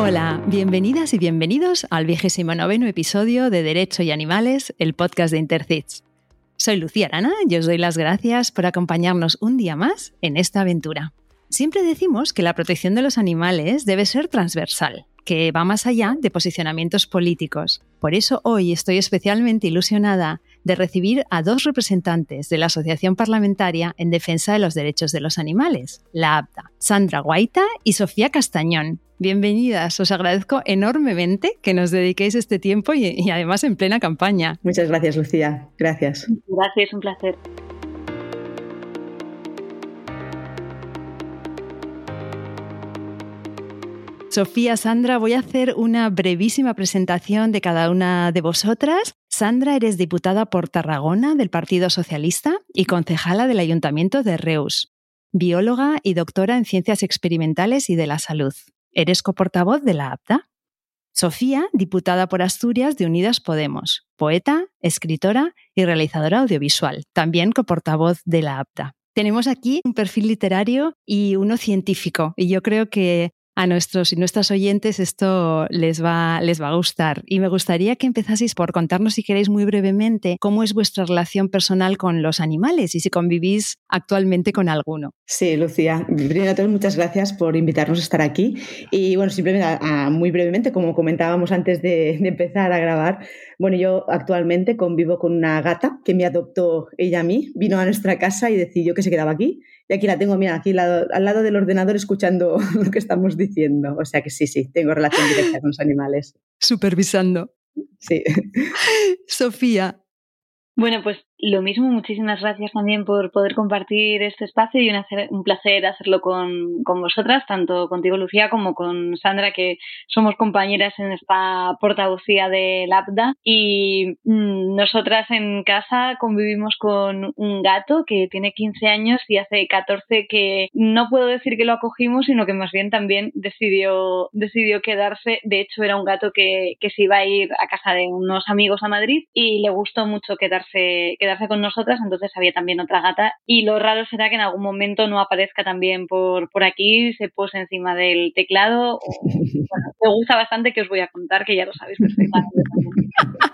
Hola, bienvenidas y bienvenidos al vigésimo noveno episodio de Derecho y Animales, el podcast de Intercits. Soy Lucía Arana y os doy las gracias por acompañarnos un día más en esta aventura. Siempre decimos que la protección de los animales debe ser transversal, que va más allá de posicionamientos políticos. Por eso hoy estoy especialmente ilusionada de recibir a dos representantes de la Asociación Parlamentaria en Defensa de los Derechos de los Animales, la APTA, Sandra Guaita y Sofía Castañón. Bienvenidas, os agradezco enormemente que nos dediquéis este tiempo y, y además en plena campaña. Muchas gracias, Lucía. Gracias. Gracias, un placer. Sofía, Sandra, voy a hacer una brevísima presentación de cada una de vosotras. Sandra, eres diputada por Tarragona del Partido Socialista y concejala del Ayuntamiento de Reus, bióloga y doctora en Ciencias Experimentales y de la Salud. Eres coportavoz de la APTA. Sofía, diputada por Asturias de Unidas Podemos, poeta, escritora y realizadora audiovisual, también coportavoz de la APTA. Tenemos aquí un perfil literario y uno científico, y yo creo que a nuestros y nuestras oyentes esto les va, les va a gustar. Y me gustaría que empezaseis por contarnos, si queréis, muy brevemente cómo es vuestra relación personal con los animales y si convivís actualmente con alguno. Sí, Lucía. Primero de todo, muchas gracias por invitarnos a estar aquí. Y bueno, simplemente muy brevemente, como comentábamos antes de, de empezar a grabar, bueno, yo actualmente convivo con una gata que me adoptó ella a mí, vino a nuestra casa y decidió que se quedaba aquí y aquí la tengo, mira, aquí al lado del ordenador escuchando lo que estamos diciendo. O sea que sí, sí, tengo relación directa con los animales. Supervisando. Sí. Sofía. Bueno, pues lo mismo, muchísimas gracias también por poder compartir este espacio y un, placer hacerlo con, vosotras, tanto contigo Lucía como con Sandra, que somos compañeras en esta portavocía de LAPDA. Y mm, nosotras en casa convivimos con un gato que tiene 15 años y hace 14 que no puedo decir que lo acogimos, sino que más bien también decidió, decidió quedarse. De hecho, era un gato que, que se iba a ir a casa de unos amigos a Madrid y le gustó mucho quedarse con nosotras, entonces había también otra gata. Y lo raro será que en algún momento no aparezca también por, por aquí, se pose encima del teclado. O, bueno, me gusta bastante que os voy a contar, que ya lo sabéis perfectamente.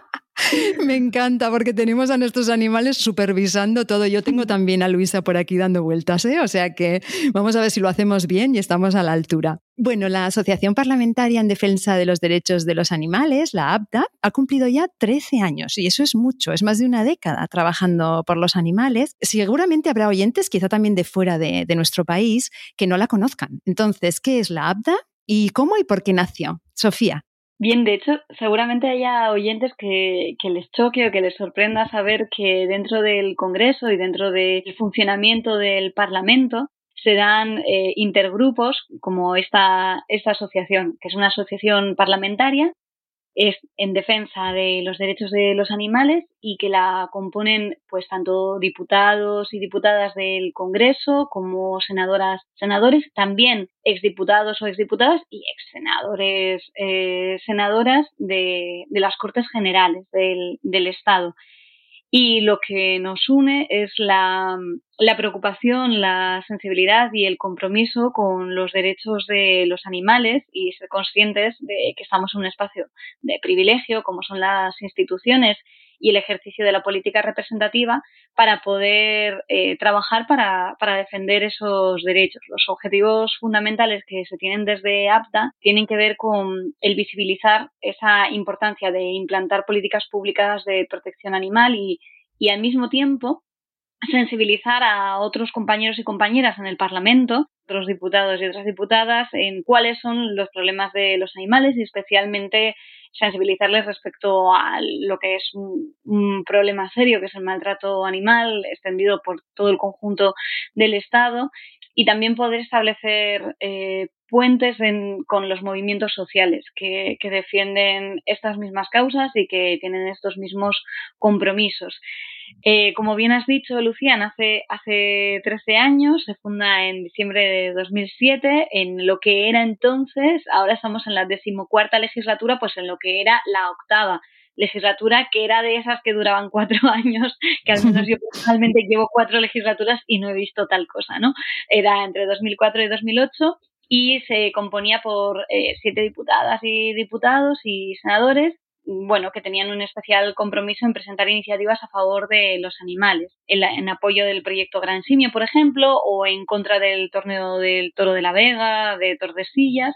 Me encanta porque tenemos a nuestros animales supervisando todo. Yo tengo también a Luisa por aquí dando vueltas, ¿eh? o sea que vamos a ver si lo hacemos bien y estamos a la altura. Bueno, la Asociación Parlamentaria en Defensa de los Derechos de los Animales, la APTA, ha cumplido ya 13 años y eso es mucho, es más de una década trabajando por los animales. Seguramente habrá oyentes, quizá también de fuera de, de nuestro país, que no la conozcan. Entonces, ¿qué es la APTA y cómo y por qué nació? Sofía. Bien, de hecho, seguramente haya oyentes que, que, les choque o que les sorprenda saber que dentro del Congreso y dentro del funcionamiento del Parlamento se dan eh, intergrupos como esta, esta asociación, que es una asociación parlamentaria es en defensa de los derechos de los animales y que la componen pues tanto diputados y diputadas del Congreso como senadoras, senadores, también exdiputados o exdiputadas y ex senadores, eh, senadoras de, de, las Cortes Generales del, del Estado y lo que nos une es la, preocupación, la sensibilidad y el compromiso con los derechos de los animales y ser conscientes de que estamos en un espacio de privilegio, como son las instituciones y el ejercicio de la política representativa para poder eh, trabajar para, para, defender esos derechos. Los objetivos fundamentales que se tienen desde APTA tienen que ver con el visibilizar esa importancia de implantar políticas públicas de protección animal y, y al mismo tiempo sensibilizar a otros compañeros y compañeras en el Parlamento, otros diputados y otras diputadas, en cuáles son los problemas de los animales y especialmente sensibilizarles respecto a lo que es un, problema serio, que es el maltrato animal extendido por todo el conjunto del Estado y también poder establecer eh, puentes con los movimientos sociales que, que, defienden estas mismas causas y que tienen estos mismos compromisos. Eh, como bien has dicho, Lucía, hace, hace 13 años, se funda en diciembre de 2007, en lo que era entonces, ahora estamos en la decimocuarta legislatura, pues en lo que era la octava legislatura, que era de esas que duraban cuatro años, que al menos yo personalmente llevo cuatro legislaturas y no he visto tal cosa, ¿no? Era entre 2004 y 2008 y se componía por eh, siete diputadas y diputados y senadores bueno, que tenían un especial compromiso en presentar iniciativas a favor de los animales, en, apoyo del proyecto Gran Simio, por ejemplo, o en contra del torneo del Toro de la Vega, de Tordesillas,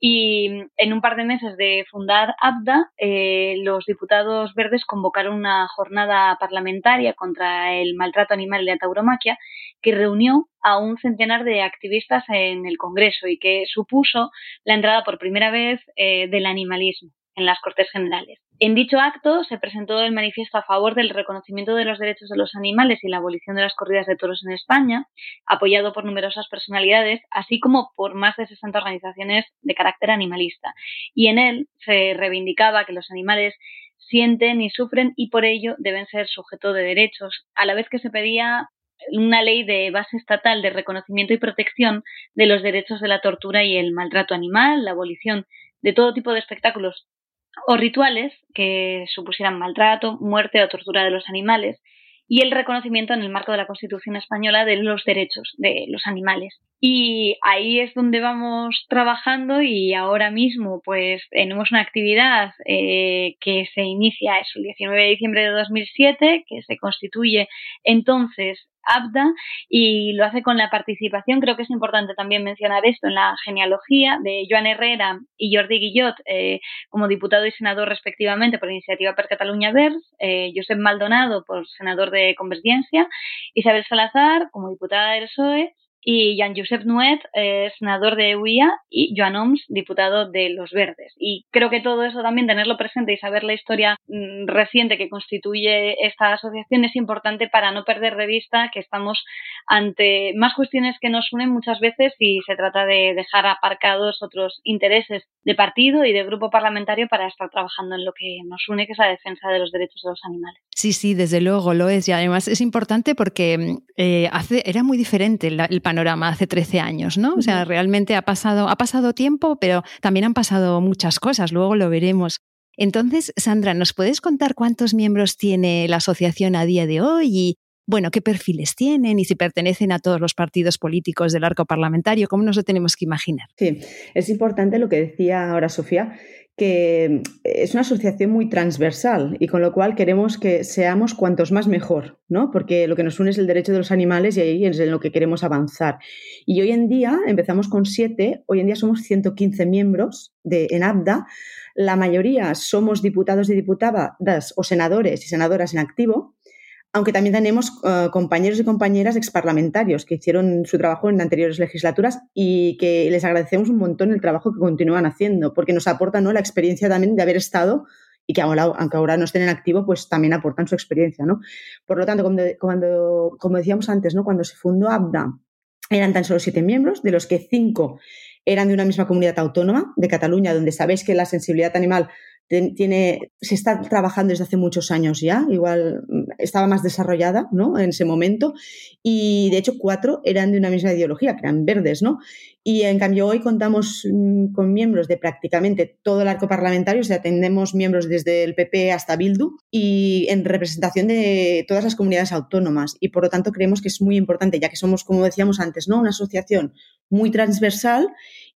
y en un par de meses de fundar ABDA, eh, los diputados verdes convocaron una jornada parlamentaria contra el maltrato animal y la tauromaquia que reunió a un centenar de activistas en el Congreso y que supuso la entrada por primera vez eh, del animalismo en las Cortes Generales. En dicho acto se presentó el manifiesto a favor del reconocimiento de los derechos de los animales y la abolición de las corridas de toros en España, apoyado por numerosas personalidades, así como por más de 60 organizaciones de carácter animalista. Y en él se reivindicaba que los animales sienten y sufren y por ello deben ser sujeto de derechos, a la vez que se pedía una ley de base estatal de reconocimiento y protección de los derechos de la tortura y el maltrato animal, la abolición de todo tipo de espectáculos o rituales que supusieran maltrato, muerte o tortura de los animales y el reconocimiento en el marco de la Constitución española de los derechos de los animales. Y ahí es donde vamos trabajando y ahora mismo pues tenemos una actividad eh, que se inicia eso, el 19 de diciembre de 2007, que se constituye entonces ABDA y lo hace con la participación, creo que es importante también mencionar esto, en la genealogía de Joan Herrera y Jordi Guillot eh, como diputado y senador respectivamente por Iniciativa per Cataluña Verds, eh, Josep Maldonado por senador de Convergencia, Isabel Salazar como diputada del PSOE y Jean-Josep Nuet, senador de UIA, y Joan Oms, diputado de Los Verdes. Y creo que todo eso también, tenerlo presente y saber la historia mm, reciente que constituye esta asociación es importante para no perder de vista que estamos ante más cuestiones que nos unen muchas veces y se trata de dejar aparcados otros intereses de partido y de grupo parlamentario para estar trabajando en lo que nos une, que es la defensa de los derechos de los animales. Sí, sí, desde luego lo es. Y además es importante porque mm, eh, era muy diferente el panorama hace 13 años, ¿no? O sea, realmente ha pasado, ha pasado tiempo, pero también han pasado muchas cosas, luego lo veremos. Entonces, Sandra, ¿nos puedes contar cuántos miembros tiene la asociación a día de hoy y, bueno, qué perfiles tienen y si pertenecen a todos los partidos políticos del arco parlamentario? ¿Cómo nos lo tenemos que imaginar? Sí, es importante lo que decía ahora Sofía, que es una asociación muy transversal y con lo cual queremos que seamos cuantos más mejor, ¿no? Porque lo que nos une es el derecho de los animales y ahí es en lo que queremos avanzar. Y hoy en día, empezamos con siete, hoy en día somos 115 miembros de, en ABDA, la mayoría somos diputados y diputadas o senadores y senadoras en activo, aunque también tenemos eh, compañeros y compañeras exparlamentarios que hicieron su trabajo en anteriores legislaturas y que les agradecemos un montón el trabajo que continúan haciendo, porque nos aportan ¿no? la experiencia también de haber estado y que ahora, aunque ahora no estén en activo, pues también aportan su experiencia. ¿no? Por lo tanto, cuando, como decíamos antes, ¿no? cuando se fundó ABDA, eran tan solo siete miembros, de los que cinco eran de una misma comunidad autónoma, de Cataluña, donde sabéis que la sensibilidad animal tiene, se está trabajando desde hace muchos años ya, igual mm, estaba más desarrollada ¿no? en ese momento, y de hecho cuatro eran de una misma ideología, que eran verdes, ¿no? Y en cambio hoy contamos mm, con miembros de prácticamente todo el arco parlamentario, o sea, tenemos miembros desde el PP hasta Bildu y en representación de todas las comunidades autónomas, y por lo tanto creemos que es muy importante, ya que somos, como decíamos antes, ¿no? una asociación muy transversal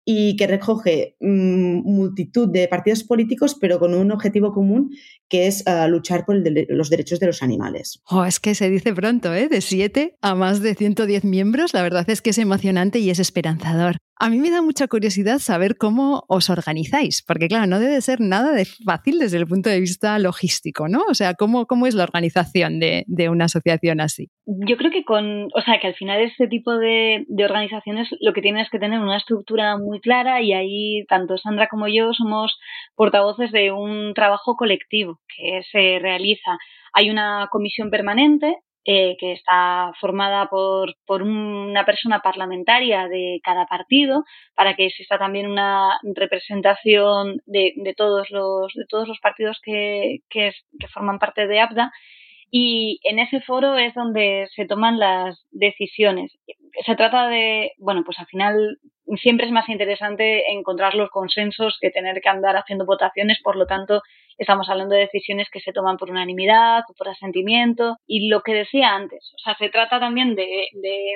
y que recoge mm, multitud de partidos políticos, pero con un objetivo común que es ah, luchar por los derechos de los animales. Oh, es que se dice pronto, ¿eh? De 7 a más de 110 miembros, la verdad es que es emocionante y es esperanzador. A mí me da mucha curiosidad saber cómo os organizáis, porque claro, no debe ser nada de fácil desde el punto de vista logístico, ¿no? O sea, ¿cómo, cómo es la organización de, de una asociación así? Yo creo que con, o sea, que al final este tipo de, de organizaciones lo que tienen es que tener una estructura muy clara y ahí tanto Sandra como yo somos portavoces de un trabajo colectivo que se realiza. Hay una comisión permanente eh, que está formada por, por, una persona parlamentaria de cada partido para que exista también una representación de, de todos, los, de todos los partidos que, que, que forman parte de ABDA y en ese foro es donde se toman las decisiones. Se trata de, bueno, pues al final siempre es más interesante encontrar los consensos que tener que andar haciendo votaciones, por lo tanto estamos hablando de decisiones que se toman por unanimidad o por asentimiento y lo que decía antes, o sea, se trata también de, de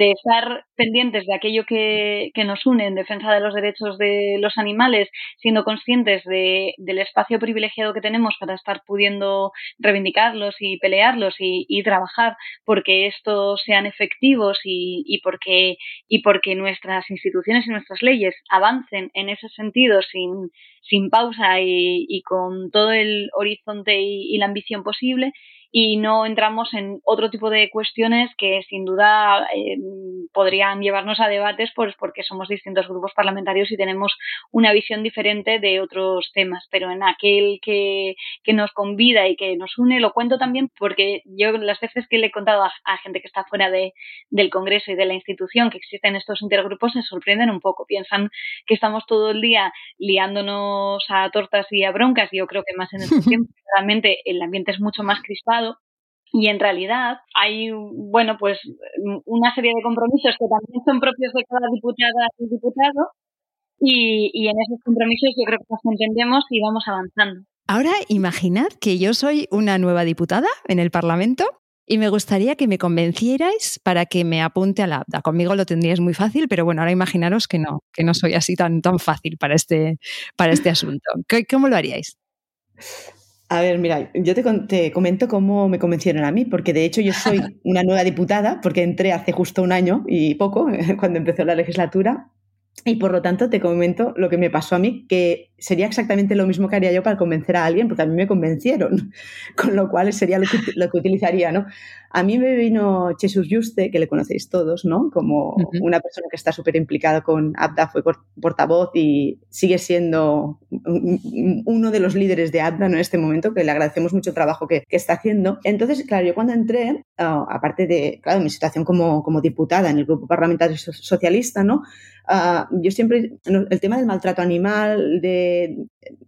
estar pendientes de aquello que, que, nos une en defensa de los derechos de los animales, siendo conscientes de, del espacio privilegiado que tenemos para estar pudiendo reivindicarlos y pelearlos y, y trabajar porque estos sean efectivos y, y, porque, y porque nuestras instituciones y nuestras leyes avancen en ese sentido sin, sin pausa y, y con todo el horizonte y la ambición posible y no entramos en otro tipo de cuestiones que sin duda eh, podrían llevarnos a debates pues porque somos distintos grupos parlamentarios y tenemos una visión diferente de otros temas, pero en aquel que, que nos convida y que nos une, lo cuento también porque yo las veces que le he contado a, a gente que está fuera de, del Congreso y de la institución que existen estos intergrupos se sorprenden un poco, piensan que estamos todo el día liándonos a tortas y a broncas, y yo creo que más en este tiempo realmente el ambiente es mucho más crispado y en realidad hay, bueno, pues una serie de compromisos que también son propios de cada diputada y diputado y, en esos compromisos yo creo que nos entendemos y vamos avanzando. Ahora imaginad que yo soy una nueva diputada en el Parlamento y me gustaría que me convencierais para que me apunte a la ABDA. Conmigo lo tendríais muy fácil, pero bueno, ahora imaginaros que no, que no soy así tan, tan fácil para este, para este asunto. ¿Cómo lo haríais? A ver, mira, yo te, te, comento cómo me convencieron a mí, porque de hecho yo soy una nueva diputada, porque entré hace justo un año y poco, cuando empezó la legislatura, y por lo tanto te comento lo que me pasó a mí, que sería exactamente lo mismo que haría yo para convencer a alguien, porque a mí me convencieron, con lo cual sería lo que, lo que utilizaría, ¿no? A mí me vino Jesús Juste, que le conocéis todos, ¿no? Como uh -huh. una persona que está súper implicada con ABDA, fue portavoz y sigue siendo uno de los líderes de ABDA ¿no? en este momento, que le agradecemos mucho el trabajo que, que está haciendo. Entonces, claro, yo cuando entré, uh, aparte de, claro, mi situación como, como diputada en el grupo parlamentario socialista, ¿no? Uh, yo siempre, el tema del maltrato animal, de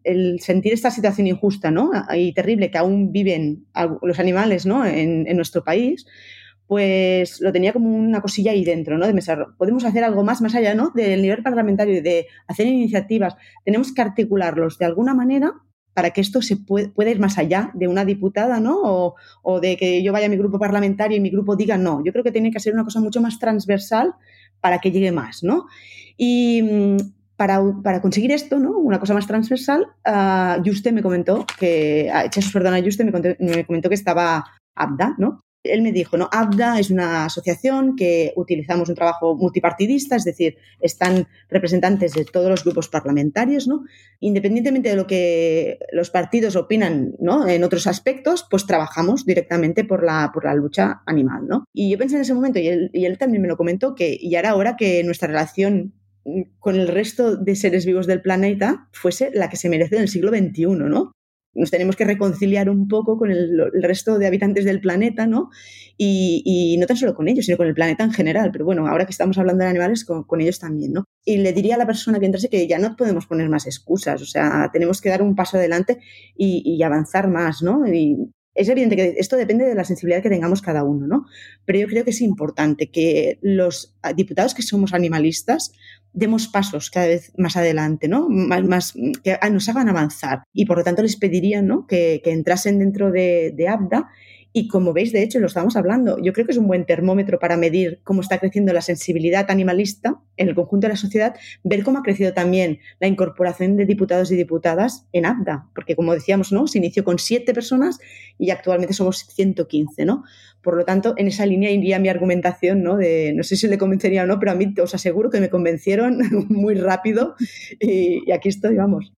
el sentir esta situación injusta ¿no? y terrible que aún viven los animales ¿no? en, nuestro país, pues lo tenía como una cosilla ahí dentro, ¿no? De pensar, podemos hacer algo más, más allá, ¿no? Del nivel parlamentario, de hacer iniciativas. Tenemos que articularlos de alguna manera para que esto se pueda ir más allá de una diputada, ¿no? O, o, de que yo vaya a mi grupo parlamentario y mi grupo diga no. Yo creo que tiene que ser una cosa mucho más transversal para que llegue más, ¿no? Y mm, para, para, conseguir esto, ¿no? Una cosa más transversal, uh, me comentó que, Jesús, perdona, Juste me, me comentó que estaba ABDA, ¿no? Él me dijo, no, ABDA es una asociación que utilizamos un trabajo multipartidista, es decir, están representantes de todos los grupos parlamentarios, ¿no? Independientemente de lo que los partidos opinan, ¿no? En otros aspectos, pues trabajamos directamente por la, por la lucha animal, ¿no? Y yo pensé en ese momento, y él, y él también me lo comentó, que ya era hora que nuestra relación con el resto de seres vivos del planeta fuese la que se merece en el siglo XXI, ¿no? Nos tenemos que reconciliar un poco con el, resto de habitantes del planeta, ¿no? Y, no tan solo con ellos, sino con el planeta en general. Pero bueno, ahora que estamos hablando de animales, con, ellos también, ¿no? Y le diría a la persona que entrase que ya no podemos poner más excusas, o sea, tenemos que dar un paso adelante y, avanzar más, ¿no? Es evidente que esto depende de la sensibilidad que tengamos cada uno, ¿no? Pero yo creo que es importante que los diputados que somos animalistas demos pasos cada vez más adelante, ¿no? Más, que nos hagan avanzar. Y por lo tanto les pediría, ¿no? Que, entrasen dentro de, de ABDA y como veis, de hecho, lo estamos hablando, yo creo que es un buen termómetro para medir cómo está creciendo la sensibilidad animalista en el conjunto de la sociedad, ver cómo ha crecido también la incorporación de diputados y diputadas en ABDA, porque como decíamos, ¿no? Se inició con siete personas y actualmente somos 115, ¿no? Por lo tanto, en esa línea iría mi argumentación, ¿no? De, no sé si le convencería o no, pero a mí os aseguro que me convencieron muy rápido y, y aquí estoy, vamos.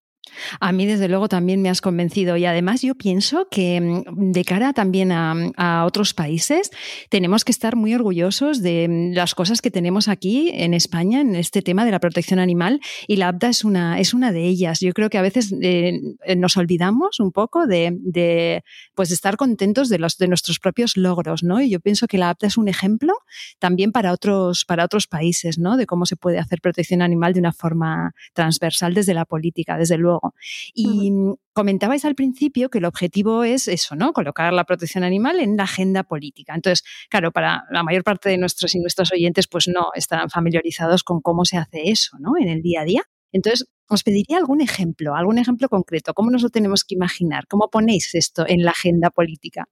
A mí, desde luego, también me has convencido y además yo pienso que mm, de cara también a, a, otros países tenemos que estar muy orgullosos de mm, las cosas que tenemos aquí en España en este tema de la protección animal y la ABDA es una, es una de ellas. Yo creo que a veces eh, nos olvidamos un poco de, de, pues de estar contentos de, los, de nuestros propios logros, ¿no? Y yo pienso que la ABDA es un ejemplo también para otros, para otros países, ¿no? De cómo se puede hacer protección animal de una forma transversal desde la política, desde luego. Y -huh. comentabais al principio que el objetivo es eso, ¿no? Colocar la protección animal en la agenda política. Entonces, claro, para la mayor parte de nuestros y nuestros oyentes, pues no estarán familiarizados con cómo se hace eso, ¿no? En el día a día. Entonces, os pediría algún ejemplo, algún ejemplo concreto. ¿Cómo nos lo tenemos que imaginar? ¿Cómo ponéis esto en la agenda política?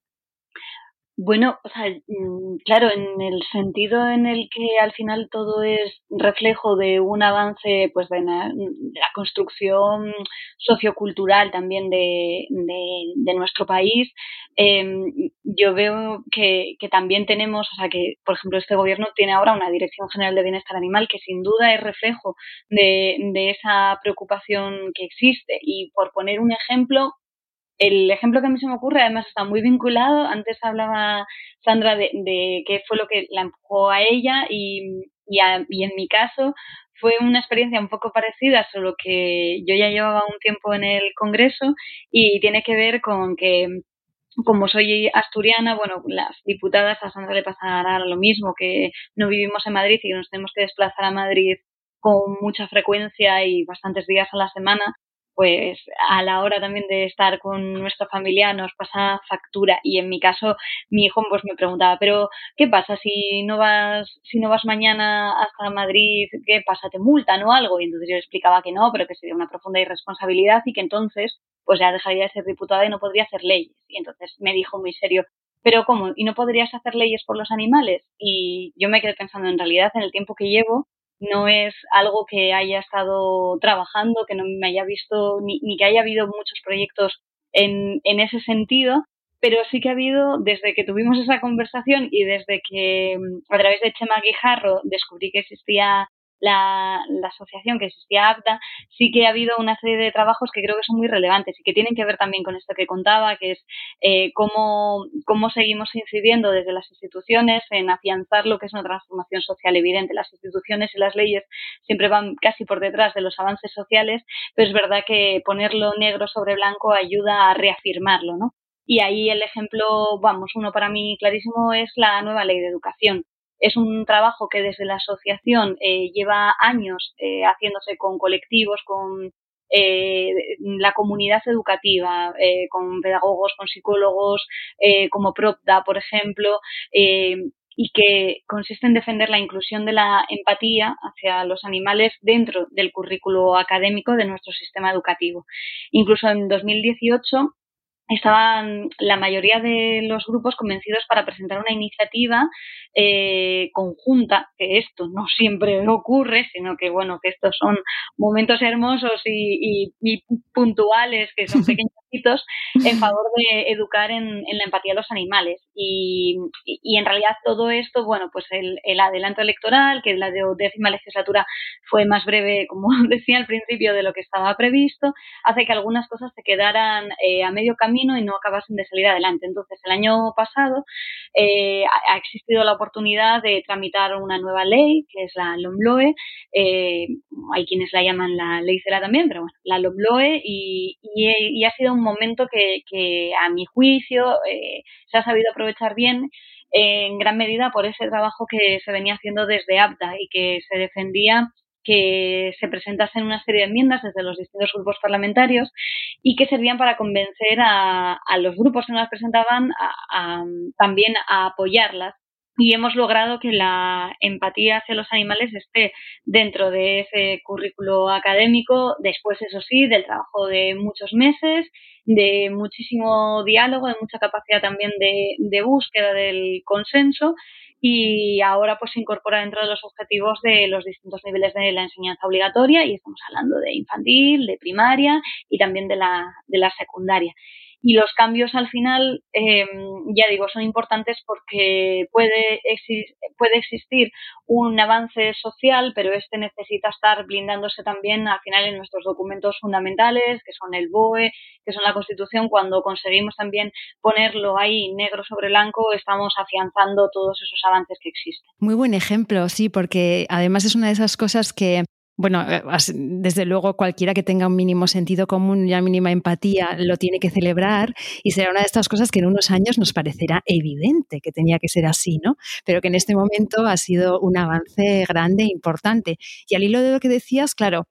Bueno, o sea, mm, claro, en el sentido en el que al final todo es reflejo de un avance pues de, la, construcción sociocultural también de, de, nuestro país, em, yo veo que, que, también tenemos, o sea, que por ejemplo este gobierno tiene ahora una Dirección General de Bienestar Animal que sin duda es reflejo de, de esa preocupación que existe. Y por poner un ejemplo, el ejemplo que a mí se me ocurre, además está muy vinculado, antes hablaba Sandra de, de qué fue lo que la empujó a ella y, y, y, en mi caso fue una experiencia un poco parecida, solo que yo ya llevaba un tiempo en el Congreso y tiene que ver con que como soy asturiana, bueno, las diputadas a Sandra le pasará lo mismo, que no vivimos en Madrid y que nos tenemos que desplazar a Madrid con mucha frecuencia y bastantes días a la semana, pues a la hora también de estar con nuestra familia nos pasa factura. Y en mi caso mi hijo pues me preguntaba pero qué pasa si no vas si no vas mañana hasta Madrid qué pasa te multan o algo y entonces yo explicaba que no pero que sería una profunda irresponsabilidad y que entonces pues ya dejaría de ser diputada y no podría hacer leyes. Y entonces me dijo muy serio pero ¿cómo? ¿Y no podrías hacer leyes por los animales? Y yo me quedé pensando en realidad en el tiempo que llevo no es algo que haya estado trabajando, que no me haya visto, ni, ni que haya habido muchos proyectos en, en ese sentido, pero sí que ha habido, desde que tuvimos esa conversación y desde que mm, a través de Chema Guijarro descubrí que existía la, asociación que existía APTA, sí que ha habido una serie de trabajos que creo que son muy relevantes y que tienen que ver también con esto que contaba, que es eh, cómo, cómo seguimos incidiendo desde las instituciones en afianzar lo que es una transformación social evidente. Las instituciones y las leyes siempre van casi por detrás de los avances sociales, pero es verdad que ponerlo negro sobre blanco ayuda a reafirmarlo, ¿no? Y ahí el ejemplo, vamos, uno para mí clarísimo es la nueva ley de educación es un trabajo que desde la asociación eh, lleva años eh, haciéndose con colectivos, con eh, la comunidad educativa, con pedagogos, con psicólogos, como PROPDA, por ejemplo, y que consiste en defender la inclusión de la empatía hacia los animales dentro del currículo académico de nuestro sistema educativo. Incluso en 2018 estaban la mayoría de los grupos convencidos para presentar una iniciativa eh, conjunta, que esto no siempre ocurre, sino que bueno, que estos son momentos hermosos y, puntuales, que son pequeños en favor de educar en, la empatía a los animales. Y, en realidad todo esto, bueno, pues el, adelanto electoral, que la décima legislatura fue más breve, como decía al principio, de lo que estaba previsto, hace que algunas cosas se quedaran eh, a medio camino y no acabasen de salir adelante. Entonces, el año pasado eh, ha existido la oportunidad de tramitar una nueva ley, que es la LOMLOE. Eh, hay quienes la llaman la ley CELA también, pero bueno, la LOMLOE, y, y ha sido un momento que, a mi juicio eh, se ha sabido aprovechar bien en gran medida por ese trabajo que se venía haciendo desde APTA y que se defendía que se presentasen una serie de enmiendas desde los distintos grupos parlamentarios y que servían para convencer a, los grupos que no las presentaban también a apoyarlas y hemos logrado que la empatía hacia los animales esté dentro de ese currículo académico, después, eso sí, del trabajo de muchos meses, de muchísimo diálogo, de mucha capacidad también de, de búsqueda del consenso y ahora pues se incorpora dentro de los objetivos de los distintos niveles de la enseñanza obligatoria y estamos hablando de infantil, de primaria y también de la, de la secundaria y los cambios al final, em, ya digo, son importantes porque puede, puede existir un avance social, pero este necesita estar blindándose también al final en nuestros documentos fundamentales, que son el BOE, que son la Constitución. Cuando conseguimos también ponerlo ahí negro sobre blanco, estamos afianzando todos esos avances que existen. Muy buen ejemplo, sí, porque además es una de esas cosas que bueno, eh, desde luego cualquiera que tenga un mínimo sentido común y una mínima empatía lo tiene que celebrar y será una de estas cosas que en unos años nos parecerá evidente que tenía que ser así, ¿no? Pero que en este momento ha sido un avance grande e importante. Y al hilo de lo que decías, claro,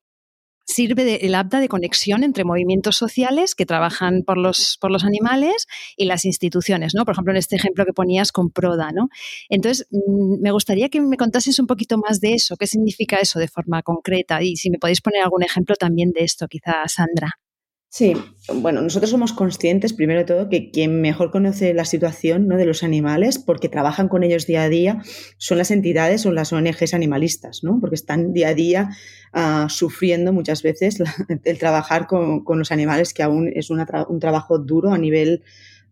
sirve de, el APTA de conexión entre movimientos sociales que trabajan por los, por los animales y las instituciones, ¿no? Por ejemplo, en este ejemplo que ponías con Proda, ¿no? Entonces, mm, me gustaría que me contases un poquito más de eso, qué significa eso de forma concreta y si me podéis poner algún ejemplo también de esto, quizá, Sandra. Sí, bueno, nosotros somos conscientes, primero de todo, que quien mejor conoce la situación ¿no? de los animales, porque trabajan con ellos día a día, son las entidades o las ONGs animalistas, ¿no? porque están día a día uh, sufriendo muchas veces el trabajar con, con, los animales, que aún es una tra un trabajo duro a nivel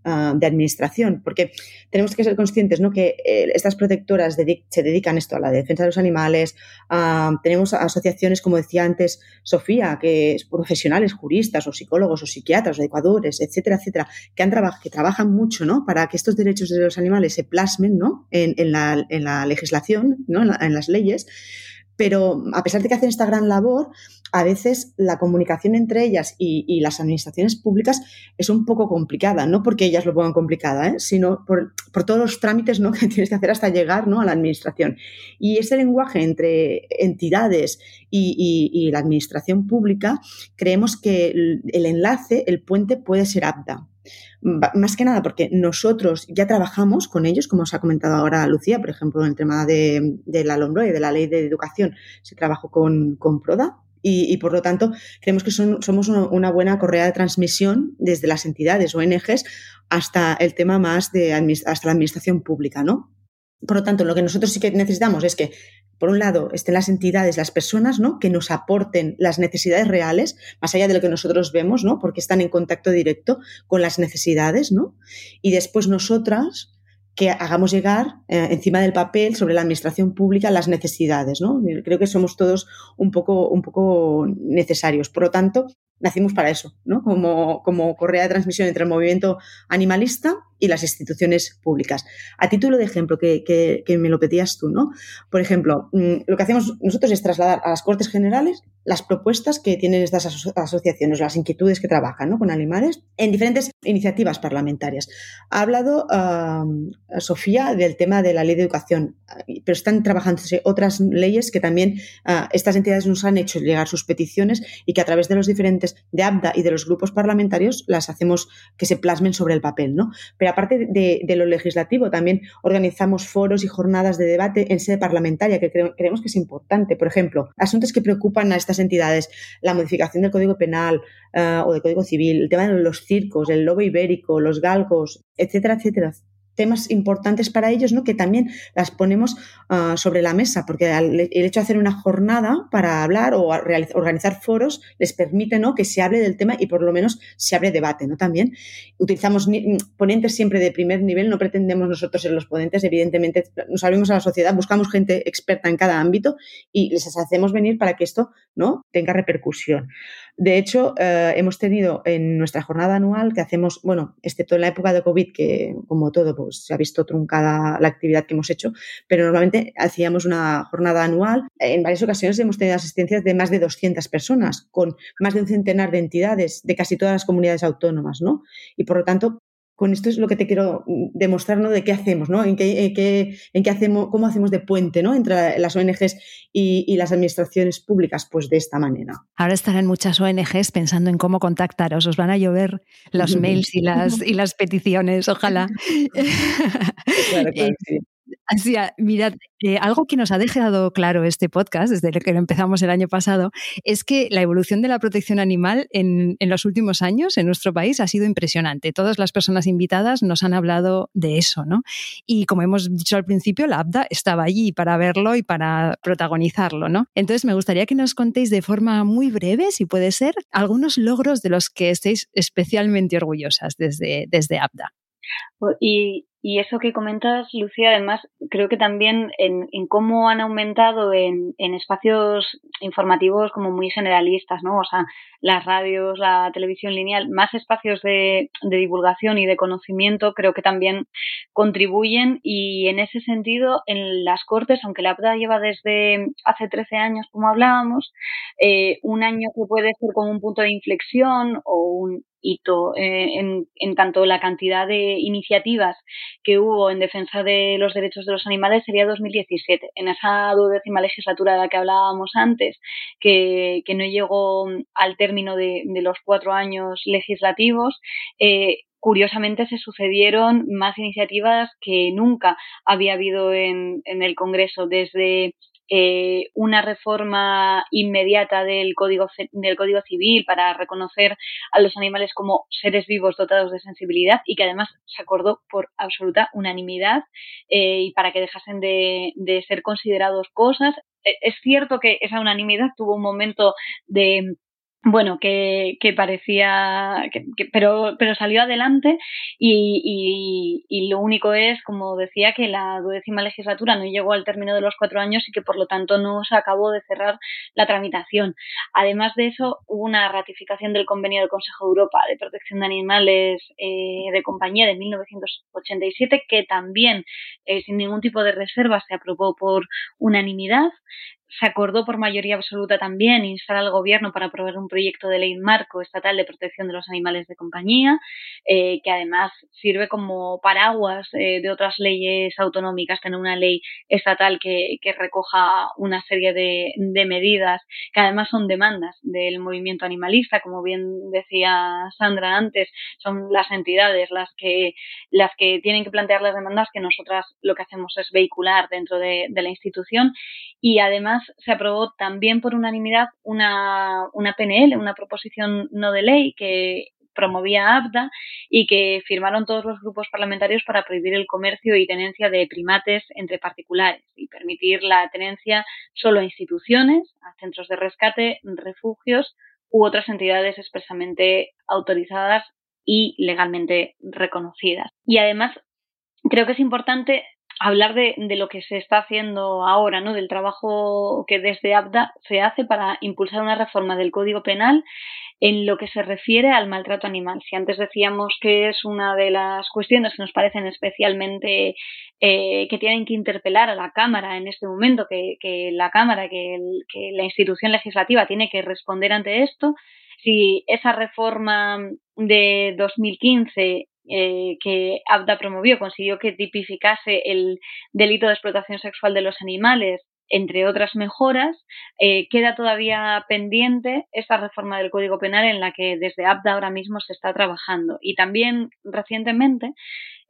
uh, de administración, porque tenemos que ser conscientes ¿no? que eh, estas protectoras se dedican esto a la defensa de los animales. Uh, tenemos asociaciones, como decía antes Sofía, que es profesionales, juristas o psicólogos o psiquiatras o educadores, etcétera, etcétera, que, han traba que trabajan mucho ¿no? para que estos derechos de los animales se plasmen ¿no? en, en, la, en la, legislación, ¿no? en las leyes pero a pesar de que hacen esta gran labor, a veces la comunicación entre ellas y, las administraciones públicas es un poco complicada, no porque ellas lo pongan complicada, ¿eh? sino por, todos los trámites ¿no? que tienes que hacer hasta llegar ¿no? a la administración. Y ese lenguaje entre entidades y, la administración pública, creemos que el enlace, el puente puede ser apta más que nada porque nosotros ya trabajamos con ellos, como os ha comentado ahora Lucía, por ejemplo, en el tema de, la LOMBROE, de la ley de educación, se trabajó con, con PRODA, y, y, por lo tanto creemos que somos una, buena correa de transmisión desde las entidades ONGs hasta el tema más de hasta la administración pública, ¿no? Por lo tanto, lo que nosotros sí que necesitamos es que, por un lado, estén las entidades, las personas, ¿no? Que nos aporten las necesidades reales, más allá de lo que nosotros vemos, ¿no? Porque están en contacto directo con las necesidades, ¿no? Y después nosotras, que hagamos llegar eh, encima del papel sobre la administración pública las necesidades, ¿no? Creo que somos todos un poco, un poco necesarios. Por lo tanto, nacimos para eso, ¿no? Como, como correa de transmisión entre el movimiento animalista y las instituciones públicas. A título de ejemplo, que, que, me lo pedías tú, ¿no? Por ejemplo, mm, lo que hacemos nosotros es trasladar a las Cortes Generales las propuestas que tienen estas aso asociaciones, las inquietudes que trabajan ¿no? con animales en diferentes iniciativas parlamentarias. Ha hablado uh, Sofía del tema de la ley de educación, pero están trabajándose otras leyes que también uh, estas entidades nos han hecho llegar sus peticiones y que a través de los diferentes de ABDA y de los grupos parlamentarios las hacemos que se plasmen sobre el papel, ¿no? Pero aparte de, de lo legislativo, también organizamos foros y jornadas de debate en sede parlamentaria que cre creemos que es importante. Por ejemplo, asuntos que preocupan a estas entidades, la modificación del Código Penal uh, o del Código Civil, el tema de los circos, el lobo ibérico, los galgos, etcétera, etcétera, temas importantes para ellos, ¿no? Que también las ponemos uh, sobre la mesa, porque el hecho de hacer una jornada para hablar o organizar foros les permite, ¿no? Que se hable del tema y por lo menos se abre debate, ¿no? También utilizamos ponentes siempre de primer nivel, no pretendemos nosotros ser los ponentes, evidentemente nos abrimos a la sociedad, buscamos gente experta en cada ámbito y les hacemos venir para que esto, ¿no? Tenga repercusión. De hecho, eh, hemos tenido en nuestra jornada anual que hacemos, bueno, excepto en la época de COVID, que como todo, pues se ha visto truncada la actividad que hemos hecho, pero normalmente hacíamos una jornada anual. En varias ocasiones hemos tenido asistencias de más de 200 personas, con más de un centenar de entidades de casi todas las comunidades autónomas, ¿no? Y por lo tanto, con esto es lo que te quiero demostrar, ¿no? De qué hacemos, ¿no? En qué, en qué, en qué hacemos, cómo hacemos de puente, ¿no? Entre las ONGs y, y, las administraciones públicas, pues de esta manera. Ahora estarán muchas ONGs pensando en cómo contactaros, os van a llover los mails y las, y las peticiones, ojalá. Claro, claro, sí. Así, mirad, eh, algo que nos ha dejado claro este podcast, desde que lo empezamos el año pasado, es que la evolución de la protección animal en, los últimos años en nuestro país ha sido impresionante. Todas las personas invitadas nos han hablado de eso, ¿no? Y como hemos dicho al principio, la ABDA estaba allí para verlo y para protagonizarlo, ¿no? Entonces, me gustaría que nos contéis de forma muy breve, si puede ser, algunos logros de los que estéis especialmente orgullosas desde, desde ABDA. Y y eso que comentas, Lucía, además, creo que también en, en cómo han aumentado en, en, espacios informativos como muy generalistas, ¿no? O sea, las radios, la televisión lineal, más espacios de, de divulgación y de conocimiento, creo que también contribuyen y en ese sentido, en las Cortes, aunque la APDA lleva desde hace 13 años, como hablábamos, eh, un año que puede ser como un punto de inflexión o un, hito eh, en, en, tanto la cantidad de iniciativas que hubo en defensa de los derechos de los animales sería 2017. En esa duodécima legislatura de la que hablábamos antes, que, que no llegó al término de, de, los cuatro años legislativos, eh, curiosamente se sucedieron más iniciativas que nunca había habido en, en el Congreso, desde eh, una reforma inmediata del código, del código Civil para reconocer a los animales como seres vivos dotados de sensibilidad y que además se acordó por absoluta unanimidad eh, y para que dejasen de, de ser considerados cosas. E, es cierto que esa unanimidad tuvo un momento de bueno, que, que parecía, que, pero, pero salió adelante y, y, y, lo único es, como decía, que la duodécima legislatura no llegó al término de los cuatro años y que por lo tanto no se acabó de cerrar la tramitación. Además de eso, hubo una ratificación del convenio del Consejo de Europa de protección de animales eh, de compañía de 1987 que también, eh, sin ningún tipo de reserva, se aprobó por unanimidad se acordó por mayoría absoluta también instar al Gobierno para aprobar un proyecto de ley marco estatal de protección de los animales de compañía, eh, que además sirve como paraguas eh, de otras leyes autonómicas, tener una ley estatal que, que recoja una serie de, de, medidas que además son demandas del movimiento animalista, como bien decía Sandra antes, son las entidades las que, las que tienen que plantear las demandas que nosotras lo que hacemos es vehicular dentro de, de la institución. Y además se aprobó también por unanimidad una, una PNL, una proposición no de ley que promovía ABDA y que firmaron todos los grupos parlamentarios para prohibir el comercio y tenencia de primates entre particulares y permitir la tenencia solo a instituciones, a centros de rescate, refugios u otras entidades expresamente autorizadas y legalmente reconocidas. Y además creo que es importante hablar de, de, lo que se está haciendo ahora, ¿no? Del trabajo que desde ABDA se hace para impulsar una reforma del Código Penal en lo que se refiere al maltrato animal. Si antes decíamos que es una de las cuestiones que nos parecen especialmente eh, que tienen que interpelar a la Cámara en este momento, que, que la Cámara, que, el, que la institución legislativa tiene que responder ante esto, si esa reforma de 2015 eh, que ABDA promovió consiguió que tipificase el delito de explotación sexual de los animales, entre otras mejoras, eh, queda todavía pendiente esta reforma del Código Penal en la que desde ABDA ahora mismo se está trabajando. Y también recientemente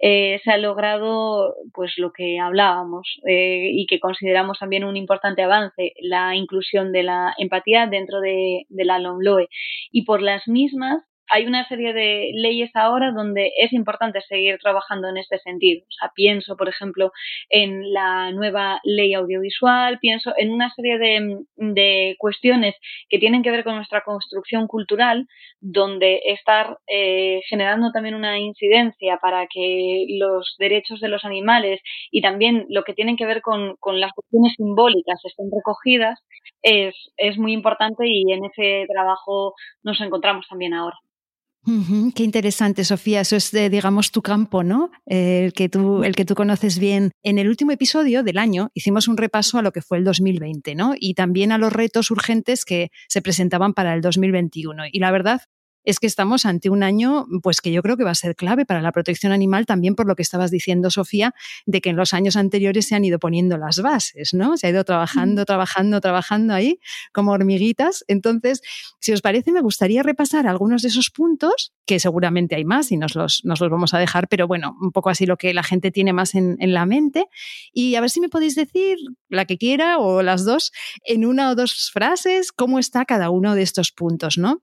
eh, se ha logrado pues lo que hablábamos eh, y que consideramos también un importante avance, la inclusión de la empatía dentro de, de la LOMLOE. Y por las mismas hay una serie de leyes ahora donde es importante seguir trabajando en este sentido. O sea, pienso, por ejemplo, en la nueva ley audiovisual, pienso en una serie de, cuestiones que tienen que ver con nuestra construcción cultural, donde estar eh, generando también una incidencia para que los derechos de los animales y también lo que tienen que ver con, con las cuestiones simbólicas estén recogidas es, es muy importante y en ese trabajo nos encontramos también ahora qué interesante, Sofía. Eso es, digamos, tu campo, ¿no? el, que tú, el que tú conoces bien. En el último episodio del año hicimos un repaso a lo que fue el 2020, ¿no? Y también a los retos urgentes que se presentaban para el 2021. Y la verdad es que estamos ante un año pues que yo creo que va a ser clave para la protección animal también por lo que estabas diciendo Sofía de que en los años anteriores se han ido poniendo las bases, ¿no? Se ha ido trabajando, trabajando, trabajando ahí como hormiguitas. Entonces, si os parece me gustaría repasar algunos de esos puntos que seguramente hay más y nos los, nos los vamos a dejar, pero bueno, un poco así lo que la gente tiene más en, en la mente y a ver si me podéis decir la que quiera o las dos en una o dos frases cómo está cada uno de estos puntos, ¿no?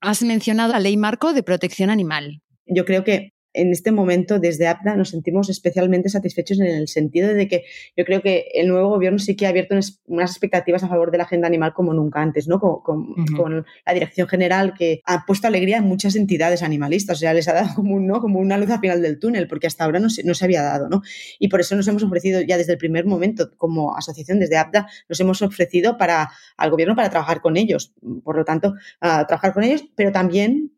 Has mencionado la ley marco de protección animal. Yo creo que en este momento desde APDA nos sentimos especialmente satisfechos en el sentido de que yo creo que el nuevo gobierno sí que ha abierto unas expectativas a favor de la agenda animal como nunca antes, ¿no? Con, con, uh -huh. con la dirección general que ha puesto alegría en muchas entidades animalistas, o sea, les ha dado como, un, ¿no? como una luz al final del túnel, porque hasta ahora no se, no se había dado, ¿no? Y por eso nos hemos ofrecido ya desde el primer momento, como asociación desde APDA, nos hemos ofrecido para, al gobierno para trabajar con ellos, por lo tanto, uh, trabajar con ellos, pero también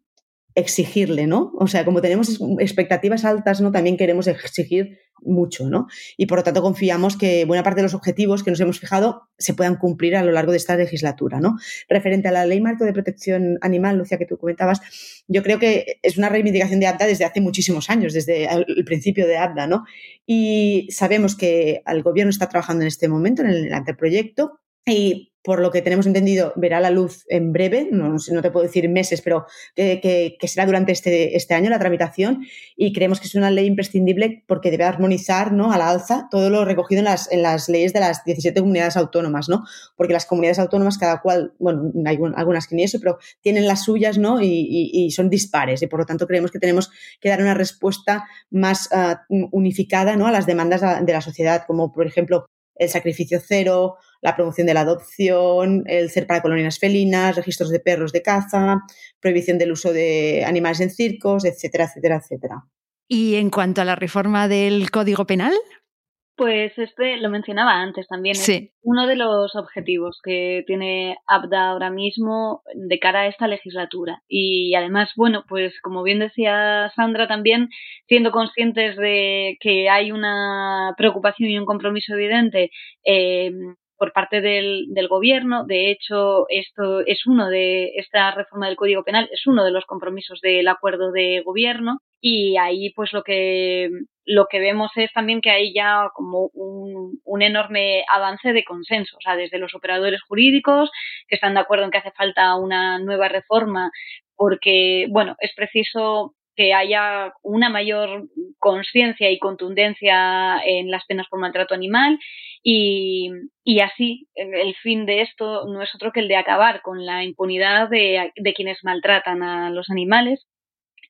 exigirle, ¿no? O sea, como tenemos expectativas altas, ¿no? También queremos exigir mucho, ¿no? Y por lo tanto confiamos que buena parte de los objetivos que nos hemos fijado se puedan cumplir a lo largo de esta legislatura, ¿no? Referente a la ley marco de protección animal, Lucia, que tú comentabas, yo creo que es una reivindicación de ABDA desde hace muchísimos años, desde el principio de ABDA, ¿no? Y sabemos que el gobierno está trabajando en este momento en el anteproyecto y por lo que tenemos entendido, verá la luz en breve, no, no te puedo decir meses, pero que, será durante este, este, año la tramitación y creemos que es una ley imprescindible porque debe armonizar ¿no? a la alza todo lo recogido en las, en las leyes de las 17 comunidades autónomas, ¿no? porque las comunidades autónomas cada cual, bueno, hay algunas que ni eso, pero tienen las suyas ¿no? y, son dispares y por lo tanto creemos que tenemos que dar una respuesta más ah, unificada ¿no? a las demandas de la sociedad, como por ejemplo el sacrificio cero, la promoción de la adopción, el ser para colonias felinas, registros de perros de caza, prohibición del uso de animales en circos, etcétera, etcétera, etcétera. Y en cuanto a la reforma del Código Penal, pues este lo mencionaba antes también. Sí. uno de los objetivos que tiene ABDA ahora mismo de cara a esta legislatura. Y además, bueno, pues como bien decía Sandra también, siendo conscientes de que hay una preocupación y un compromiso evidente eh, por parte del, del, gobierno. De hecho, esto es uno de esta reforma del Código Penal es uno de los compromisos del acuerdo de gobierno y ahí pues lo que lo que vemos es también que hay ya como un, un enorme avance de consenso, o sea, desde los operadores jurídicos que están de acuerdo en que hace falta una nueva reforma porque, bueno, es preciso que haya una mayor conciencia y contundencia en las penas por maltrato animal y, y, así el fin de esto no es otro que el de acabar con la impunidad de, de quienes maltratan a los animales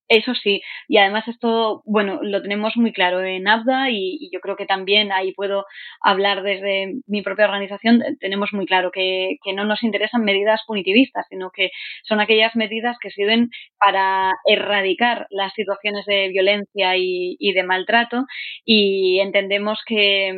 eso sí, y además esto, bueno, lo tenemos muy claro en ABDA y, yo creo que también ahí puedo hablar desde mi propia organización. Tenemos muy claro que, no nos interesan medidas punitivistas, sino que son aquellas medidas que sirven para erradicar las situaciones de violencia y, y de maltrato y entendemos que,